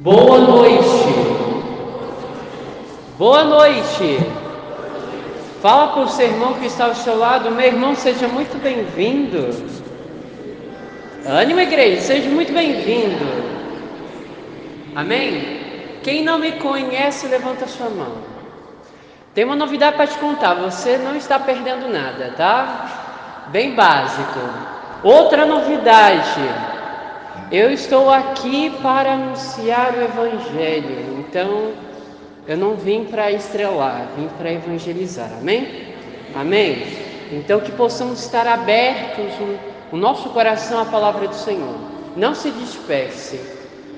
Boa noite. Boa noite. Fala para o seu irmão que está ao seu lado, meu irmão, seja muito bem-vindo. Ânimo, igreja, seja muito bem-vindo. Amém? Quem não me conhece, levanta sua mão. Tem uma novidade para te contar, você não está perdendo nada, tá? Bem básico. Outra novidade. Eu estou aqui para anunciar o Evangelho, então eu não vim para estrelar, vim para evangelizar, amém? Amém? Então que possamos estar abertos o, nosso coração à palavra do Senhor, não se disperse.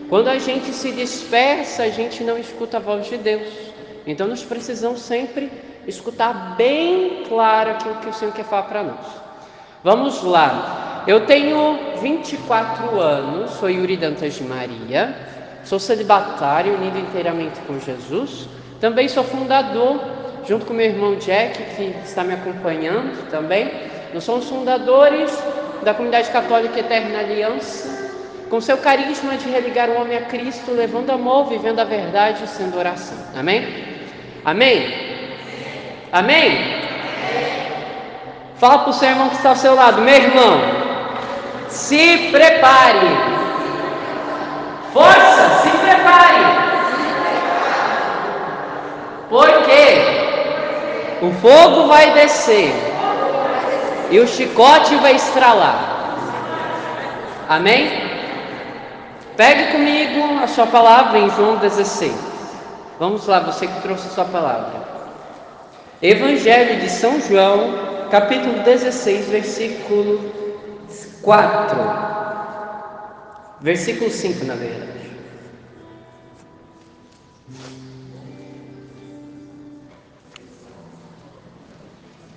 Quando a gente se dispersa, a gente não escuta a voz de Deus. Então nós precisamos sempre escutar bem claro aquilo que o Senhor quer falar para nós. Vamos lá. Eu tenho 24 anos, sou Yuri Dantas de Maria, sou celibatário, unido inteiramente com Jesus. Também sou fundador, junto com meu irmão Jack, que está me acompanhando também. Nós somos fundadores da Comunidade Católica Eterna Aliança, com seu carisma de religar o homem a Cristo, levando amor, vivendo a verdade e sendo oração. Amém? Amém? Amém? Fala para o seu irmão que está ao seu lado, meu irmão. Se prepare. Força, se prepare. Porque o fogo vai descer e o chicote vai estralar. Amém? Pegue comigo a sua palavra em João 16. Vamos lá, você que trouxe a sua palavra. Evangelho de São João, capítulo 16, versículo 4, versículo 5, na verdade.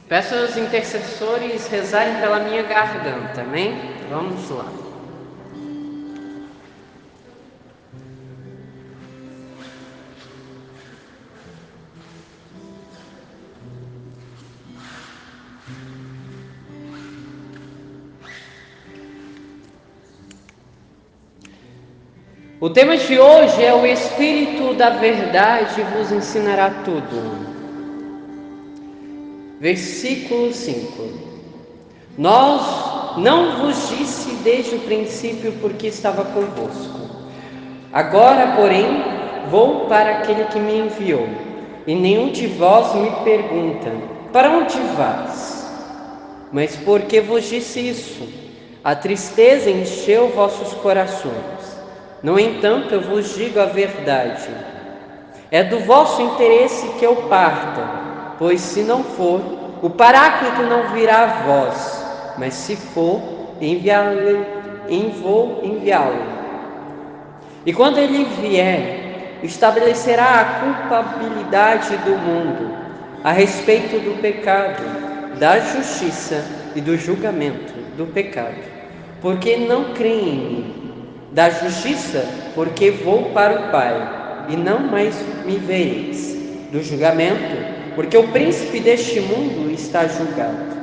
Peço aos intercessores rezarem pela minha garganta, amém? Vamos lá. O tema de hoje é o Espírito da Verdade vos ensinará tudo. Versículo 5: Nós não vos disse desde o princípio porque estava convosco. Agora, porém, vou para aquele que me enviou, e nenhum de vós me pergunta: Para onde vais? Mas porque vos disse isso? A tristeza encheu vossos corações. No entanto, eu vos digo a verdade: é do vosso interesse que eu parta, pois se não for, o Paráclito não virá a vós, mas se for, enviá-lo, vou enviá-lo. E quando ele vier, estabelecerá a culpabilidade do mundo a respeito do pecado, da justiça e do julgamento do pecado, porque não creem em mim da justiça, porque vou para o Pai, e não mais me vereis, do julgamento, porque o príncipe deste mundo está julgado.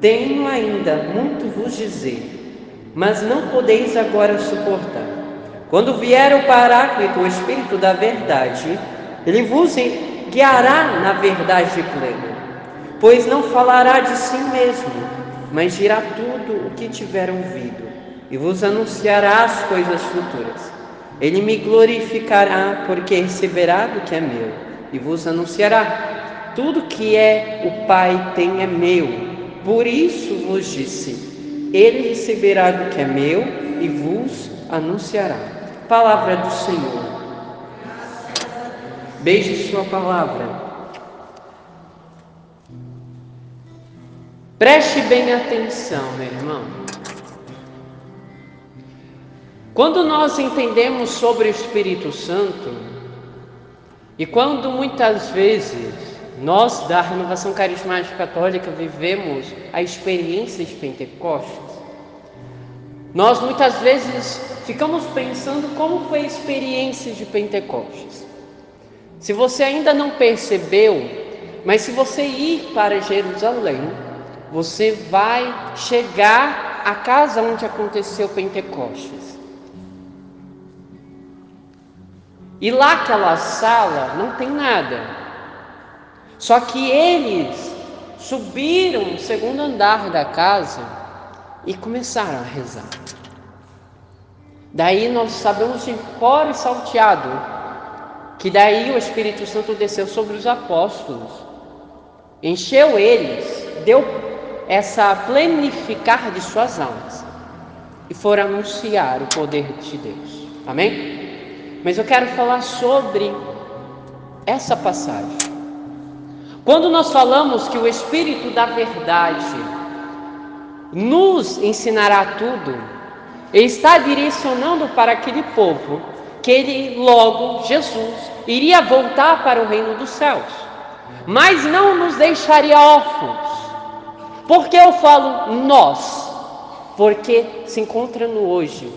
Tenho ainda muito vos dizer, mas não podeis agora suportar. Quando vier o Paráclito, o Espírito da Verdade, ele vos guiará na verdade plena, pois não falará de si mesmo, mas dirá tudo o que tiver ouvido e vos anunciará as coisas futuras. Ele me glorificará, porque receberá do que é meu, e vos anunciará. Tudo que é o Pai tem é meu. Por isso vos disse: Ele receberá do que é meu e vos anunciará. Palavra do Senhor. Beije sua palavra. Preste bem atenção, meu irmão. Quando nós entendemos sobre o Espírito Santo, e quando muitas vezes nós da Renovação Carismática Católica vivemos a experiência de Pentecostes, nós muitas vezes ficamos pensando como foi a experiência de Pentecostes. Se você ainda não percebeu, mas se você ir para Jerusalém, você vai chegar à casa onde aconteceu Pentecostes. E lá aquela sala não tem nada. Só que eles subiram no segundo andar da casa e começaram a rezar. Daí nós sabemos de cor e salteado que daí o Espírito Santo desceu sobre os apóstolos, encheu eles, deu essa plenificar de suas almas e foram anunciar o poder de Deus. Amém? Mas eu quero falar sobre essa passagem. Quando nós falamos que o Espírito da Verdade nos ensinará tudo, ele está direcionando para aquele povo que ele logo, Jesus, iria voltar para o reino dos céus, mas não nos deixaria órfãos. Por que eu falo nós? Porque se encontra no hoje.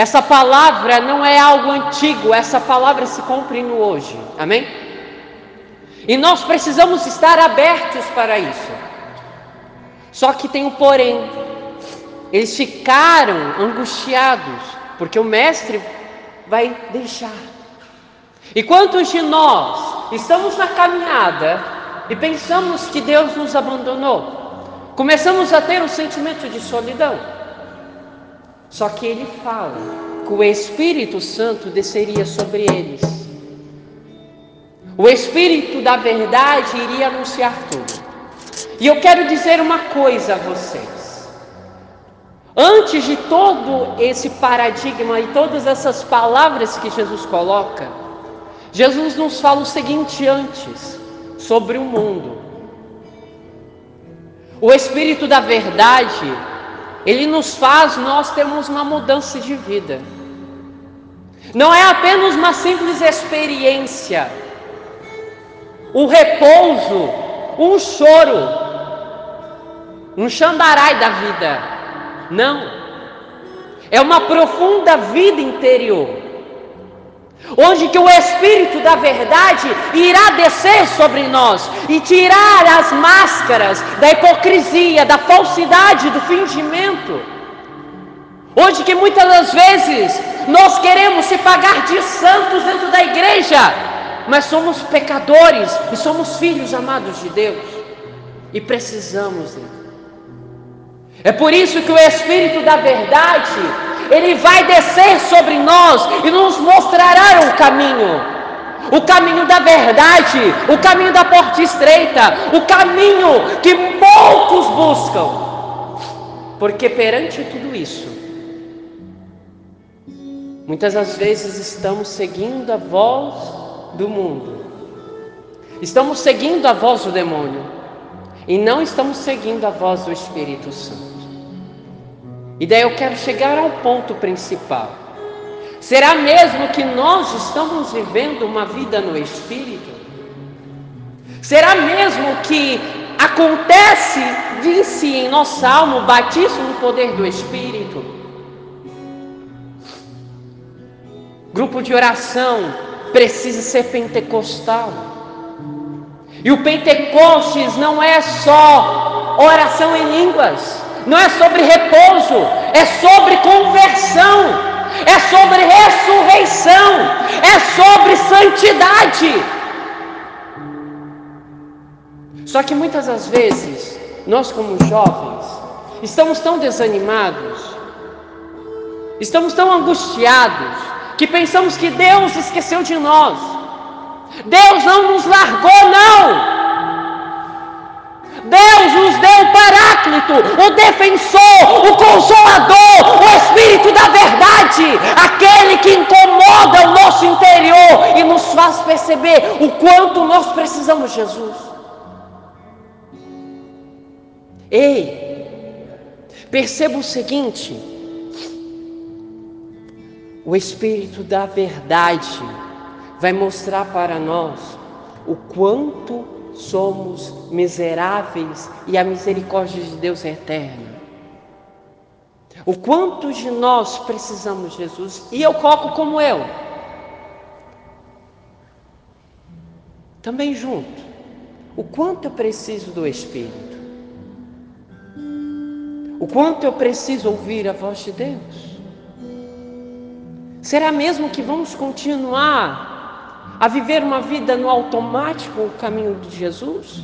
Essa palavra não é algo antigo, essa palavra se cumpre no hoje. Amém? E nós precisamos estar abertos para isso. Só que tem um porém. Eles ficaram angustiados, porque o mestre vai deixar. E quantos de nós estamos na caminhada e pensamos que Deus nos abandonou? Começamos a ter um sentimento de solidão. Só que ele fala que o Espírito Santo desceria sobre eles. O Espírito da verdade iria anunciar tudo. E eu quero dizer uma coisa a vocês. Antes de todo esse paradigma e todas essas palavras que Jesus coloca, Jesus nos fala o seguinte antes sobre o mundo. O Espírito da Verdade, ele nos faz nós termos uma mudança de vida. Não é apenas uma simples experiência, um repouso, um choro, um xandarai da vida. Não. É uma profunda vida interior onde que o Espírito da verdade irá descer sobre nós e tirar as máscaras da hipocrisia, da falsidade, do fingimento. Onde que muitas das vezes nós queremos se pagar de santos dentro da igreja, mas somos pecadores e somos filhos amados de Deus e precisamos dele. É por isso que o Espírito da verdade ele vai descer sobre nós e nos mostrará o caminho. O caminho da verdade, o caminho da porta estreita, o caminho que poucos buscam. Porque perante tudo isso, muitas das vezes estamos seguindo a voz do mundo, estamos seguindo a voz do demônio, e não estamos seguindo a voz do Espírito Santo. E daí eu quero chegar ao ponto principal. Será mesmo que nós estamos vivendo uma vida no Espírito? Será mesmo que acontece, disse em nossa alma, o batismo no poder do Espírito? Grupo de oração precisa ser pentecostal. E o Pentecostes não é só oração em línguas não é sobre repouso, é sobre conversão, é sobre ressurreição, é sobre santidade. Só que muitas das vezes, nós como jovens, estamos tão desanimados, estamos tão angustiados, que pensamos que Deus esqueceu de nós. Deus não nos largou, não. Deus nos deu o Paráclito, o defensor, o consolador, o Espírito da verdade, aquele que incomoda o nosso interior e nos faz perceber o quanto nós precisamos de Jesus. Ei, perceba o seguinte: o Espírito da verdade vai mostrar para nós o quanto somos miseráveis e a misericórdia de Deus é eterna. O quanto de nós precisamos de Jesus, e eu coloco como eu, também junto, o quanto eu preciso do Espírito, o quanto eu preciso ouvir a voz de Deus. Será mesmo que vamos continuar a viver uma vida no automático, o caminho de Jesus?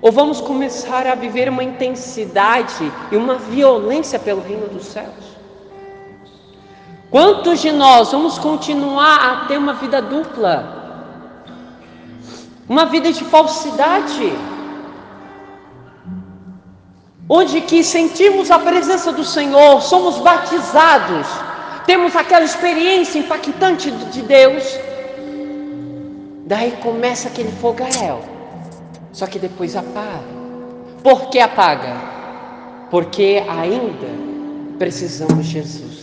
Ou vamos começar a viver uma intensidade e uma violência pelo reino dos céus? Quantos de nós vamos continuar a ter uma vida dupla? Uma vida de falsidade? Onde que sentimos a presença do Senhor, somos batizados, temos aquela experiência impactante de Deus, daí começa aquele fogaréu, só que depois apaga. Por que apaga? Porque ainda precisamos de Jesus.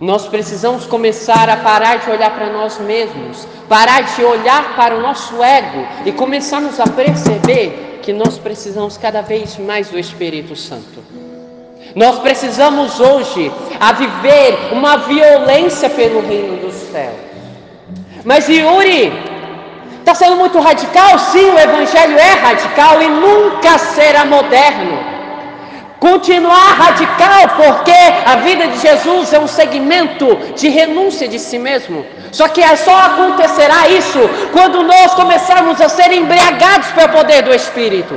Nós precisamos começar a parar de olhar para nós mesmos, parar de olhar para o nosso ego e começarmos a perceber que nós precisamos cada vez mais do Espírito Santo. Nós precisamos hoje a viver uma violência pelo reino dos céus. Mas Yuri, está sendo muito radical? Sim, o Evangelho é radical e nunca será moderno. Continuar radical, porque a vida de Jesus é um segmento de renúncia de si mesmo. Só que é só acontecerá isso quando nós começarmos a ser embriagados pelo poder do Espírito.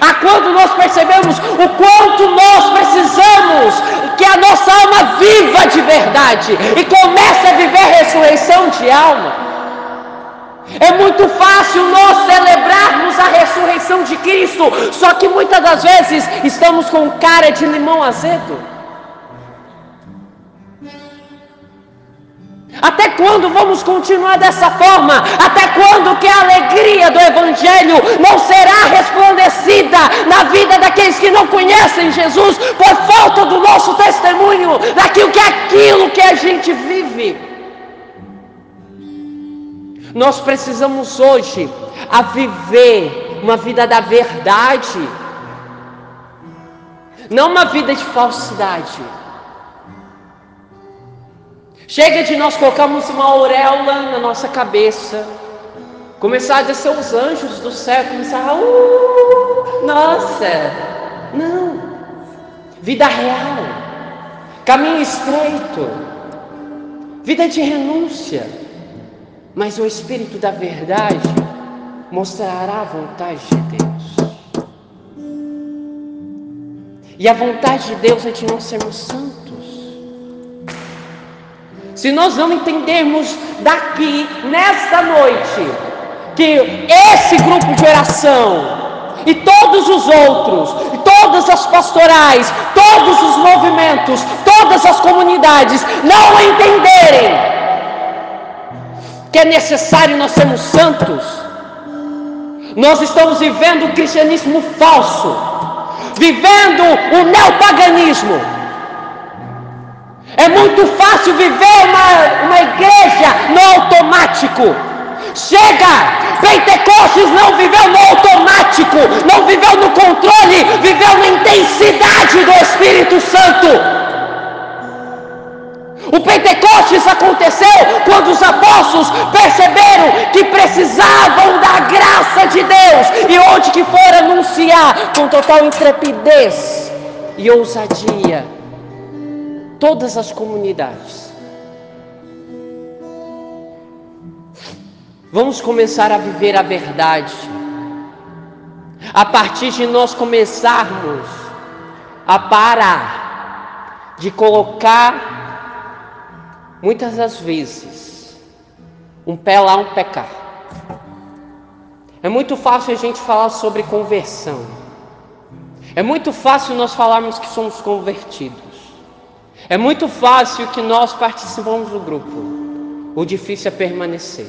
A quando nós percebemos o quanto nós precisamos que a nossa alma viva de verdade e comece a viver ressurreição de alma. É muito fácil nós celebrarmos a ressurreição de Cristo, só que muitas das vezes estamos com cara de limão azedo. Até quando vamos continuar dessa forma? Até quando que a alegria do Evangelho não será resplandecida na vida daqueles que não conhecem Jesus por falta do nosso testemunho, daquilo que é aquilo que a gente vive? Nós precisamos hoje a viver uma vida da verdade, não uma vida de falsidade. Chega de nós colocarmos uma auréola na nossa cabeça, começar a descer os anjos do céu, começar a, uh, nossa, não, vida real, caminho estreito, vida de renúncia. Mas o Espírito da Verdade mostrará a vontade de Deus. E a vontade de Deus é de não sermos santos. Se nós não entendermos daqui, nesta noite, que esse grupo de oração e todos os outros, e todas as pastorais, todos os movimentos, todas as comunidades não entenderem que é necessário nós sermos santos. Nós estamos vivendo o cristianismo falso, vivendo o neopaganismo. É muito fácil viver uma, uma igreja no automático. Chega! Pentecostes não viveu no automático, não viveu no controle, viveu na intensidade do Espírito Santo. O Pentecostes aconteceu quando os apóstolos perceberam que precisavam da graça de Deus e onde que for anunciar com total intrepidez e ousadia todas as comunidades. Vamos começar a viver a verdade. A partir de nós começarmos a parar de colocar muitas das vezes, um pé lá, um pé cá. É muito fácil a gente falar sobre conversão. É muito fácil nós falarmos que somos convertidos. É muito fácil que nós participamos do grupo. O difícil é permanecer.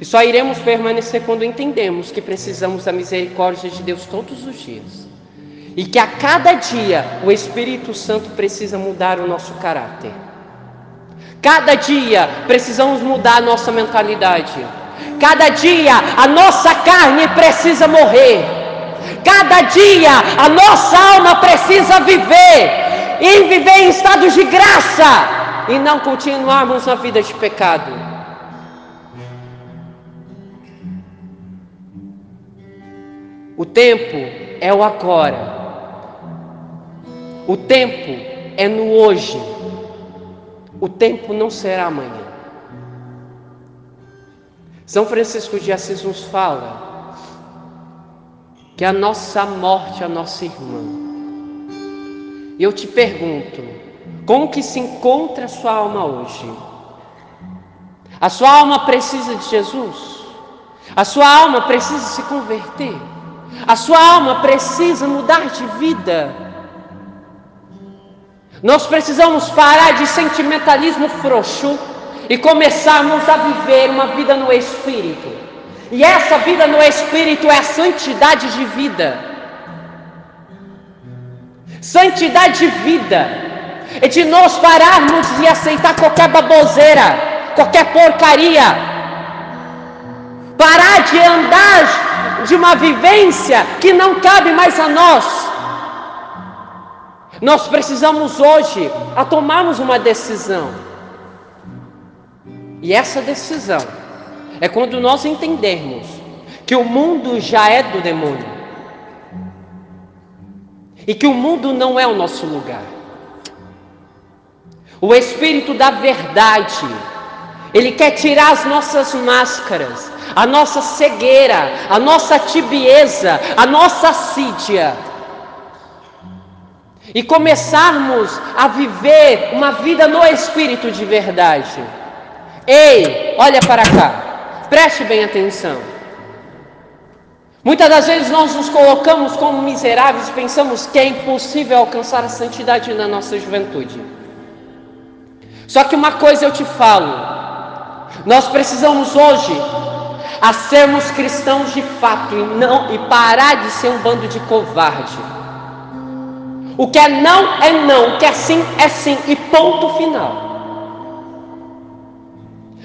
E só iremos permanecer quando entendemos que precisamos da misericórdia de Deus todos os dias. E que a cada dia o Espírito Santo precisa mudar o nosso caráter. Cada dia precisamos mudar a nossa mentalidade. Cada dia a nossa carne precisa morrer. Cada dia a nossa alma precisa viver e viver em estado de graça e não continuarmos na vida de pecado. O tempo é o agora. O tempo é no hoje. O tempo não será amanhã. São Francisco de Assis nos fala que a nossa morte é a nossa irmã. Eu te pergunto, como que se encontra a sua alma hoje? A sua alma precisa de Jesus? A sua alma precisa se converter? A sua alma precisa mudar de vida? Nós precisamos parar de sentimentalismo frouxo e começarmos a viver uma vida no Espírito. E essa vida no Espírito é a santidade de vida. Santidade de vida é de nós pararmos e aceitar qualquer baboseira, qualquer porcaria. Parar de andar de uma vivência que não cabe mais a nós. Nós precisamos hoje a tomarmos uma decisão. E essa decisão é quando nós entendermos que o mundo já é do demônio. E que o mundo não é o nosso lugar. O Espírito da Verdade, Ele quer tirar as nossas máscaras, a nossa cegueira, a nossa tibieza, a nossa assídia e começarmos a viver uma vida no Espírito de verdade. Ei, olha para cá, preste bem atenção. Muitas das vezes nós nos colocamos como miseráveis e pensamos que é impossível alcançar a santidade na nossa juventude. Só que uma coisa eu te falo: nós precisamos hoje a sermos cristãos de fato e não e parar de ser um bando de covarde. O que é não é não, o que é sim é sim e ponto final.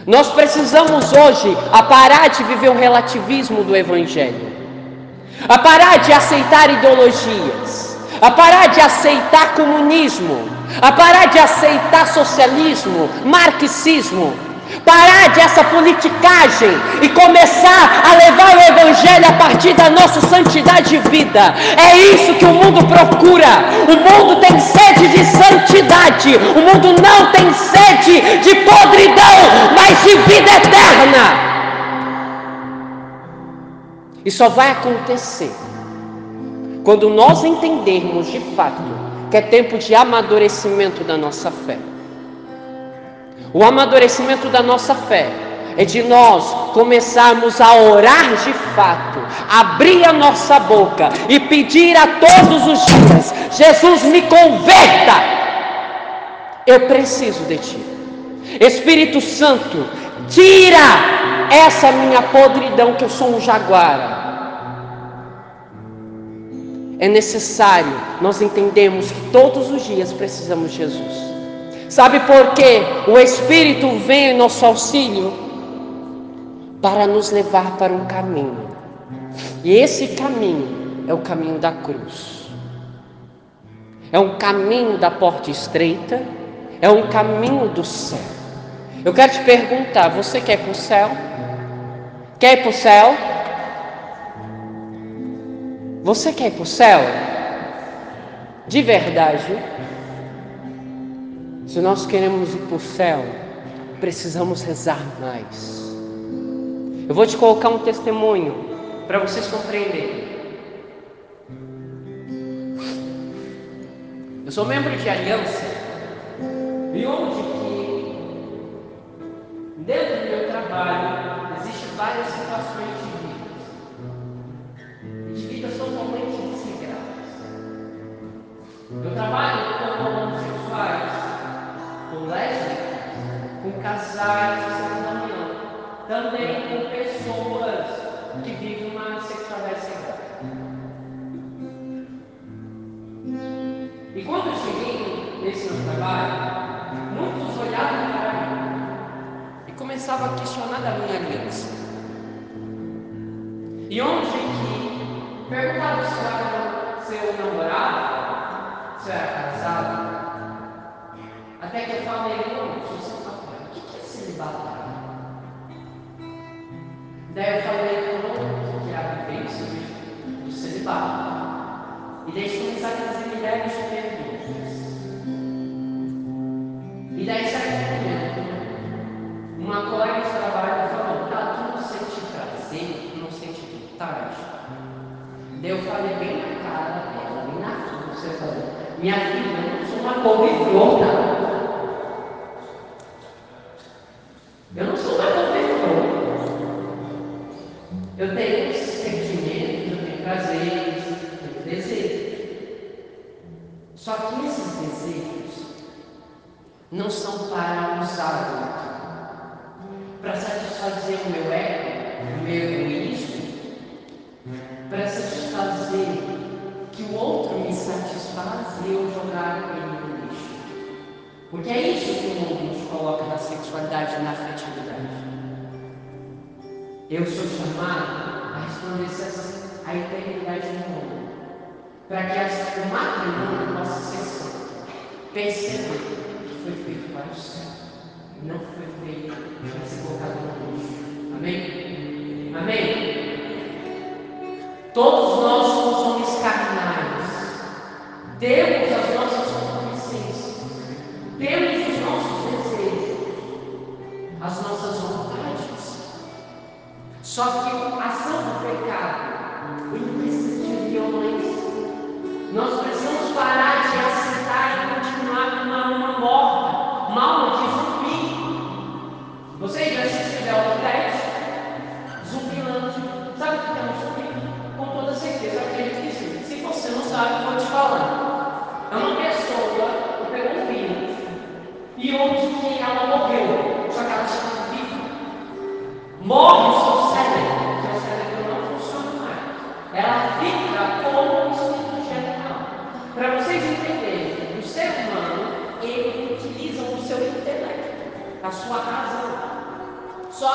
Nós precisamos hoje a parar de viver o relativismo do evangelho. A parar de aceitar ideologias, a parar de aceitar comunismo, a parar de aceitar socialismo, marxismo, Parar dessa politicagem e começar a levar o Evangelho a partir da nossa santidade de vida. É isso que o mundo procura. O mundo tem sede de santidade. O mundo não tem sede de podridão, mas de vida eterna. E só vai acontecer quando nós entendermos de fato que é tempo de amadurecimento da nossa fé. O amadurecimento da nossa fé é de nós começarmos a orar de fato, abrir a nossa boca e pedir a todos os dias: Jesus, me converta. Eu preciso de Ti. Espírito Santo, tira essa minha podridão que eu sou um jaguar. É necessário nós entendemos que todos os dias precisamos de Jesus. Sabe por quê? O Espírito vem em nosso auxílio para nos levar para um caminho. E esse caminho é o caminho da cruz. É um caminho da porta estreita, é um caminho do céu. Eu quero te perguntar: você quer ir para o céu? Quer ir para o céu? Você quer ir para o céu? De verdade? Se nós queremos ir para o céu, precisamos rezar mais. Eu vou te colocar um testemunho para vocês compreenderem. Eu sou membro de aliança e onde que dentro do meu trabalho existem várias situações de vida, de vidas totalmente desregradas. Eu trabalho com com casais de segunda união, também com pessoas que vivem uma sexualidade sagrada. E quando eu cheguei nesse meu trabalho, muitos olhavam para mim e começavam a questionar da minha aliança. E onde que perguntavam se eu era seu namorado, se eu era casado, até que eu falei, não, Jesus está falando, o que é celibatário? Daí eu falei, não, que a vivência do celibato. E daí começaram a fazer milhares de perguntas. E daí saiu um Uma colega de trabalho falou, tá, tu não sente prazer, tu não sente vontade. Daí eu falei bem na cara dela, bem na frente, você falou, minha filha, eu não sou uma couve-flor, Eu sou chamado a resplandecer a eternidade do mundo, para que o matrimônio possa ser santo. Perceba que foi feito para o céu, não foi feito para ser colocado no lixo. Amém? Amém? Todos nós somos carnais. Temos as nossas Só que a ação do pecado, ele precisa de violência. Nós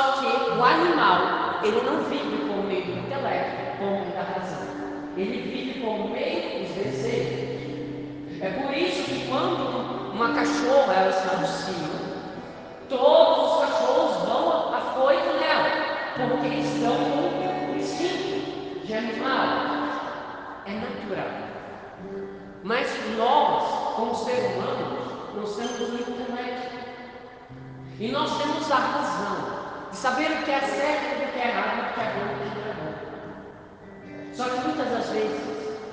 Só que o animal, ele não vive por meio do intelecto como da razão. Ele vive por meio dos desejos. É por isso que quando uma cachorra ela está no cio, todos os cachorros vão afoito nela, porque estão com o instinto de animal. É natural. Mas nós, como seres humanos, nós temos o intelecto. E nós temos a razão de saber o que é certo e o que é errado, o que é bom e o que é bom. Só que muitas das vezes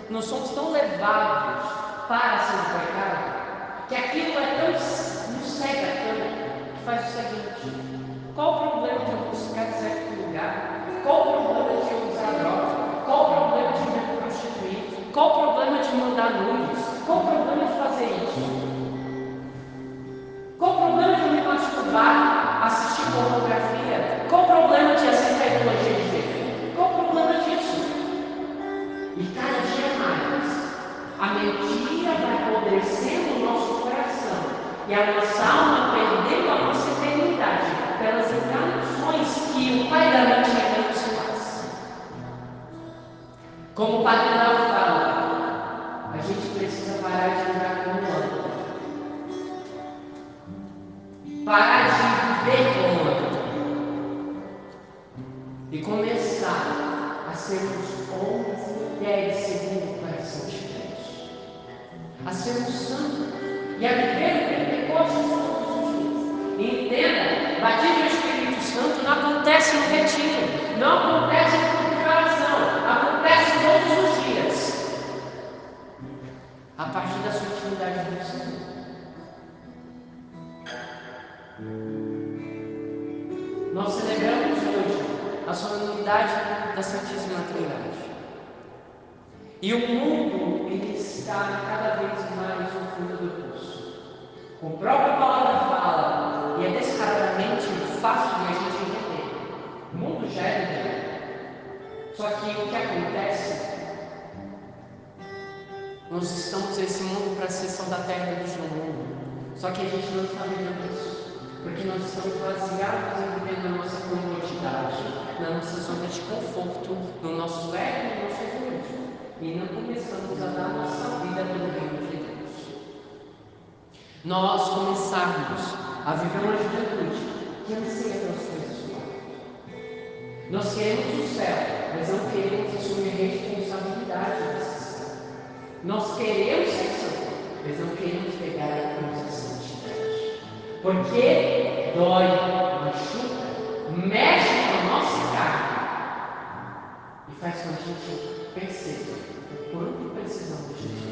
nós somos tão levados para ser pecado que aquilo é tão nos cega tanto que faz o seguinte: qual o problema de eu buscar certo lugar? Qual o problema de eu usar droga? Qual o problema de me prostituir? Qual o problema de mandar nudes? Qual o problema de fazer isso? Qual o problema de me masturbar, assistir pornografia? Qual o problema de aceitar a ideologia de gênero? Qual o problema disso? E cada dia mais, a mentira vai apodrecendo o nosso coração e a nossa alma perdendo a nossa eternidade pelas encarnações que o Pai da mentira nos faz. Como o Padre Lau fala, a gente precisa parar de andar como anda. Parar de viver como anda. E começar a sermos homens mulheres segundo o coração de Deus, a ser um santo e a viver o Pentecostes todos os dias. E entenda, batismo do Espírito Santo não acontece no retiro, não acontece no de acontece todos os dias. A partir da sua intimidade com o Senhor. Da Santíssima Trindade. E o mundo ele está cada vez mais no fundo do poço. O próprio palavra fala, e é descaradamente fácil de a gente entender. O mundo já é do Só que o que acontece? Nós estamos nesse mundo para ser são da terra no mundo. Só que a gente não está vendo isso. Porque nós estamos baseados em viver na nossa comodidade, na nossa zona de conforto, no nosso ego no nosso egoísmo e não começamos a dar nossa vida pelo reino de Deus. Nós começarmos a viver uma juventude que anseia coisas do alto. Nós queremos o céu, mas não queremos assumir responsabilidade desse céu. Nós queremos ser santos, mas não queremos pegar a santidade. Porque dói, machuca, mexe com a nossa carne e faz com que a gente perceba o quanto precisamos de Jesus.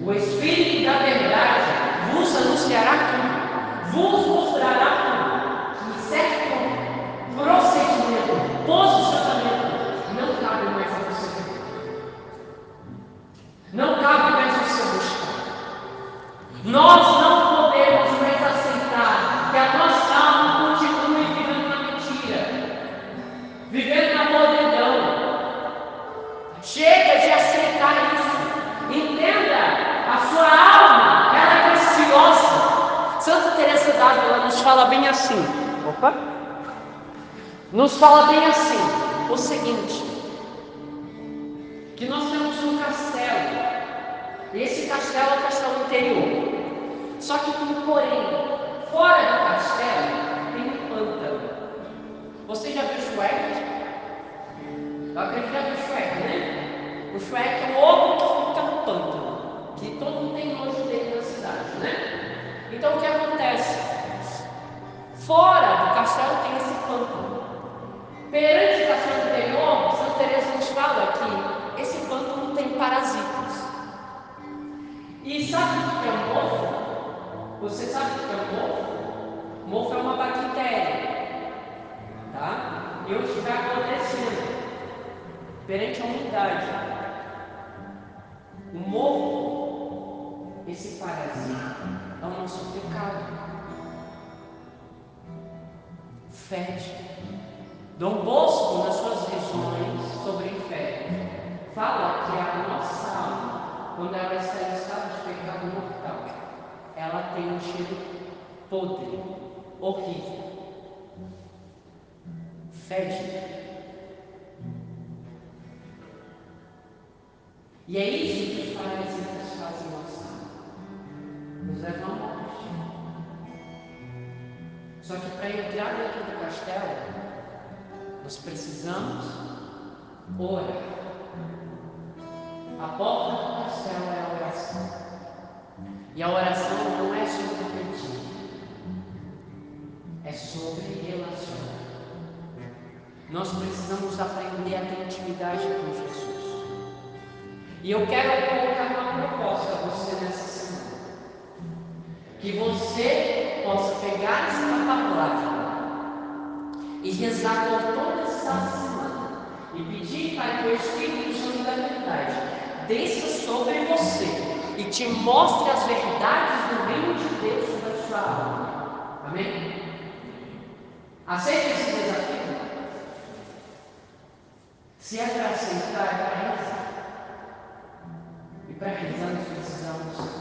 O Espírito da verdade vos anunciará tudo, vos mostrará tudo, e certo procedimento, posicionamento, não cabe mais a você. Não cabe mais você buscar. Nós não Nos fala bem assim o seguinte: que nós temos um castelo. E esse castelo é o castelo interior. Só que tem um porém. Fora do castelo tem um pântano. Você já viu Shrek? Eu acredito que já viu Shrek, né? O Shrek é o ogro que fica no pântano. Que todo mundo tem nojo dele na cidade, né? Então o que acontece? Fora do castelo tem esse pântano. Perante o castelo interior, Santa Teresa nos fala que esse pântano tem parasitas. E sabe o que é um mofo? Você sabe o que é um mofo? Mofo é uma bactéria. Tá? E onde está acontecendo? Perante a umidade. O mofo, esse parasita, é o nosso pecado fede. Dom Bosco, nas suas visões sobre o inferno, fala que a nossa alma, quando ela está em estado de pecado mortal, ela tem um cheiro podre, horrível. Fede. E é isso que faz e faz nossa alma. Nos leva à morte. Só que para entrar dentro do castelo, nós precisamos orar. A porta do castelo é a oração. E a oração não é sobre pedir, é sobre relacionar. Nós precisamos aprender a ter intimidade com Jesus. E eu quero colocar uma proposta a você nessa semana. Que você possa pegar esta palavra e rezar por toda essa semana e pedir para que o Espírito Santo da verdade desça sobre você e te mostre as verdades do reino de Deus sobre a sua alma. Amém? Aceite esse desafio? Se é para aceitar, é para rezar. E para rezar nós precisamos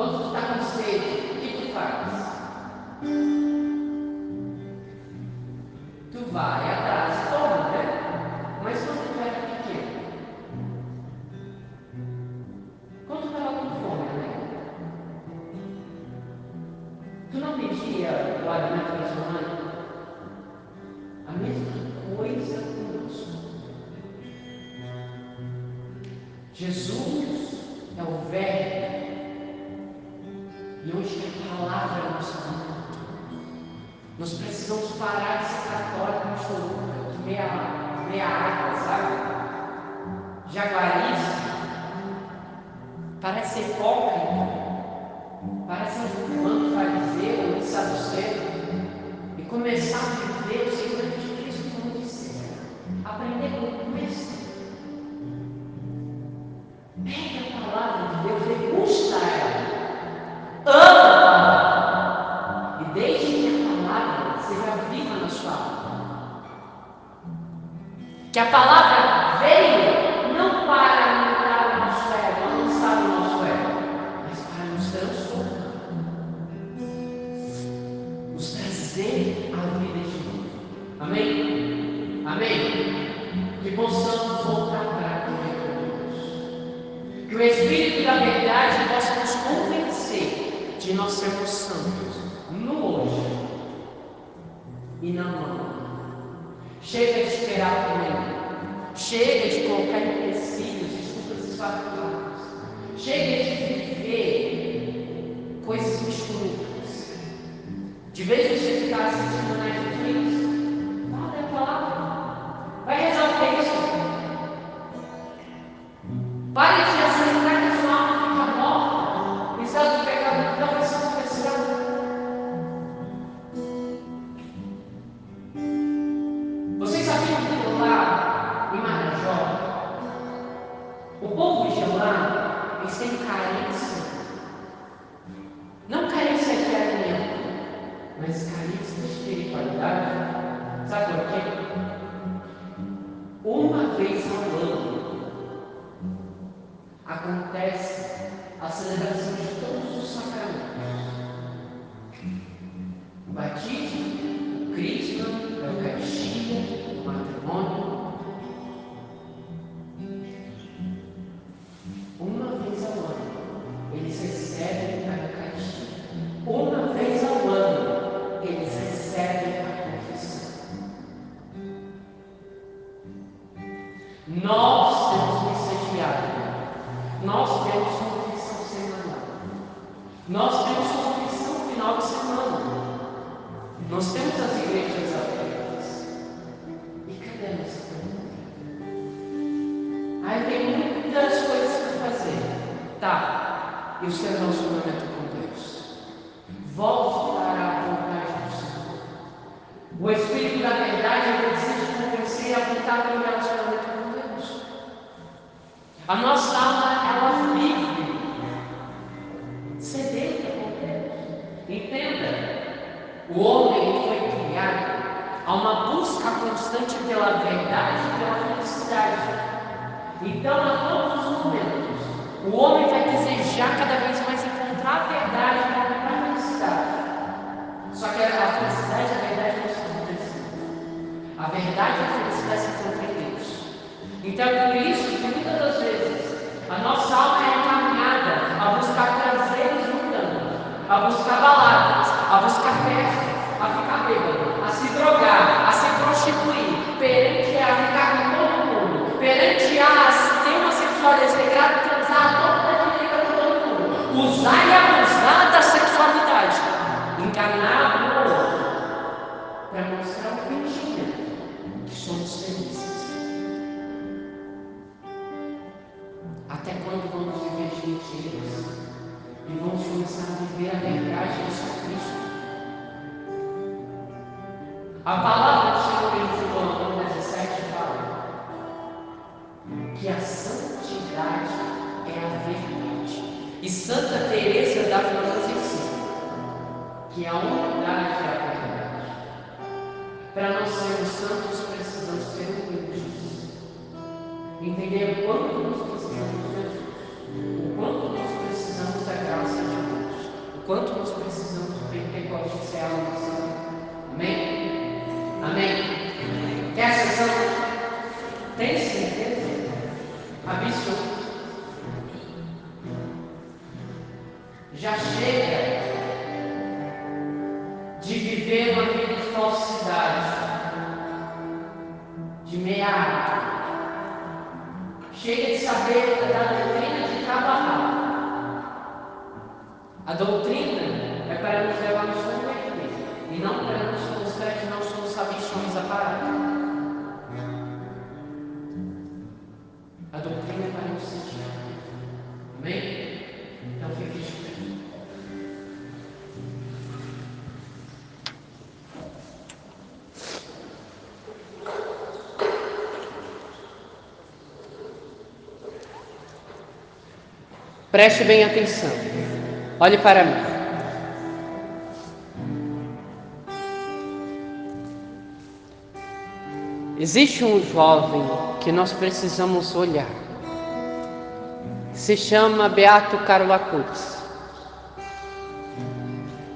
Quando tu está com sede, o que tu faz? Tu vai Parece hipócrita. Parece um manto fariseu, um saduceu. E começar a viver o Temos confissão final de semana. Nós temos as igrejas abertas. E cadê a nossa comunidade? Aí tem muitas coisas para fazer. Tá. E o seu relacionamento com Deus? Volte para a vontade do Senhor. O Espírito da Verdade ele deseja convencer a voltar para o relacionamento com Deus. A nossa alma, constante pela verdade e pela felicidade. Então, a todos os momentos, o homem vai desejar cada vez mais encontrar a verdade para a felicidade. Só que a felicidade e a verdade não se encontram A verdade e a felicidade se encontram em Deus. Então, é por isso que muitas das vezes a nossa alma é encaminhada a buscar prazeres mundanos, a buscar baladas, a buscar festa, a ficar bêbado, a se drogar, prostituir, perante que a unidade é a verdade. Para nós sermos santos, precisamos ser humildes. Entender o quanto nós precisamos de Jesus, o quanto nós precisamos da graça de Deus, o quanto nós precisamos do Pentecostes ser a nossa Chega de saber da doutrina de trabalhar. A doutrina é para nos levar nos converter e não para nos mostrar que não somos sabichões a parar. Preste bem atenção. Olhe para mim. Existe um jovem que nós precisamos olhar. Se chama Beato Carlo.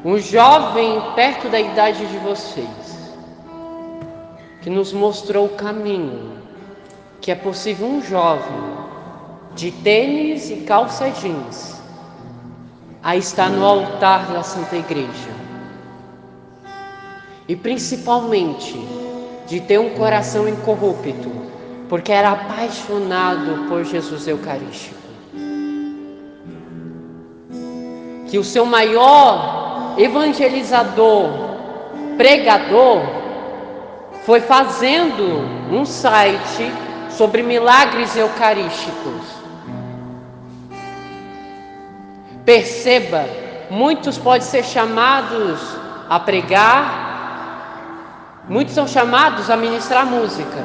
Um jovem perto da idade de vocês, que nos mostrou o caminho, que é possível um jovem de tênis e calça jeans a estar no altar da Santa Igreja. E principalmente de ter um coração incorrupto, porque era apaixonado por Jesus Eucarístico. Que o seu maior evangelizador pregador foi fazendo um site sobre milagres eucarísticos. Perceba, muitos podem ser chamados a pregar, muitos são chamados a ministrar música,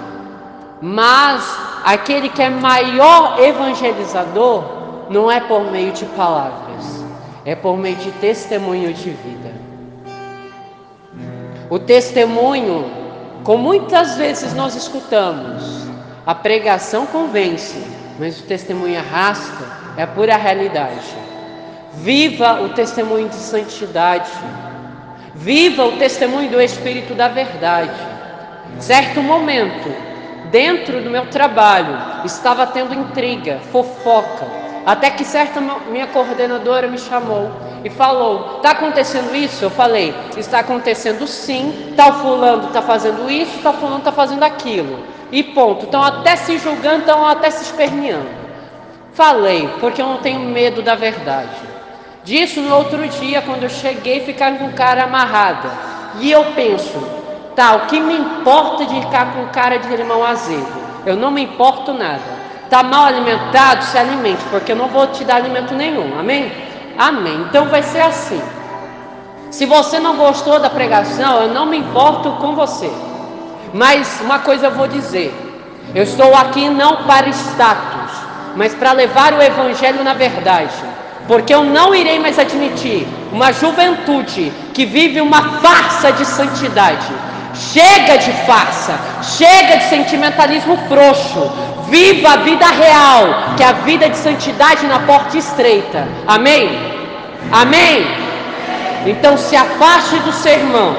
mas aquele que é maior evangelizador não é por meio de palavras, é por meio de testemunho de vida. O testemunho, como muitas vezes nós escutamos, a pregação convence, mas o testemunho arrasta, é a pura realidade. Viva o testemunho de santidade. Viva o testemunho do Espírito da verdade. Certo momento, dentro do meu trabalho, estava tendo intriga, fofoca, até que certa minha coordenadora me chamou e falou: Está acontecendo isso? Eu falei: Está acontecendo sim. Tal fulano está fazendo isso, tal fulano está fazendo aquilo. E ponto. Estão até se julgando, estão até se esperneando. Falei, porque eu não tenho medo da verdade. Disso no outro dia, quando eu cheguei, ficar com o cara amarrada. E eu penso, tá, o que me importa de ficar com cara de limão azedo? Eu não me importo nada. Tá mal alimentado, se alimente, porque eu não vou te dar alimento nenhum. Amém? Amém. Então vai ser assim. Se você não gostou da pregação, eu não me importo com você. Mas uma coisa eu vou dizer: eu estou aqui não para status, mas para levar o evangelho na verdade porque eu não irei mais admitir uma juventude que vive uma farsa de santidade. Chega de farsa, chega de sentimentalismo frouxo. Viva a vida real, que é a vida de santidade na porta estreita. Amém? Amém? Então se afaste do sermão,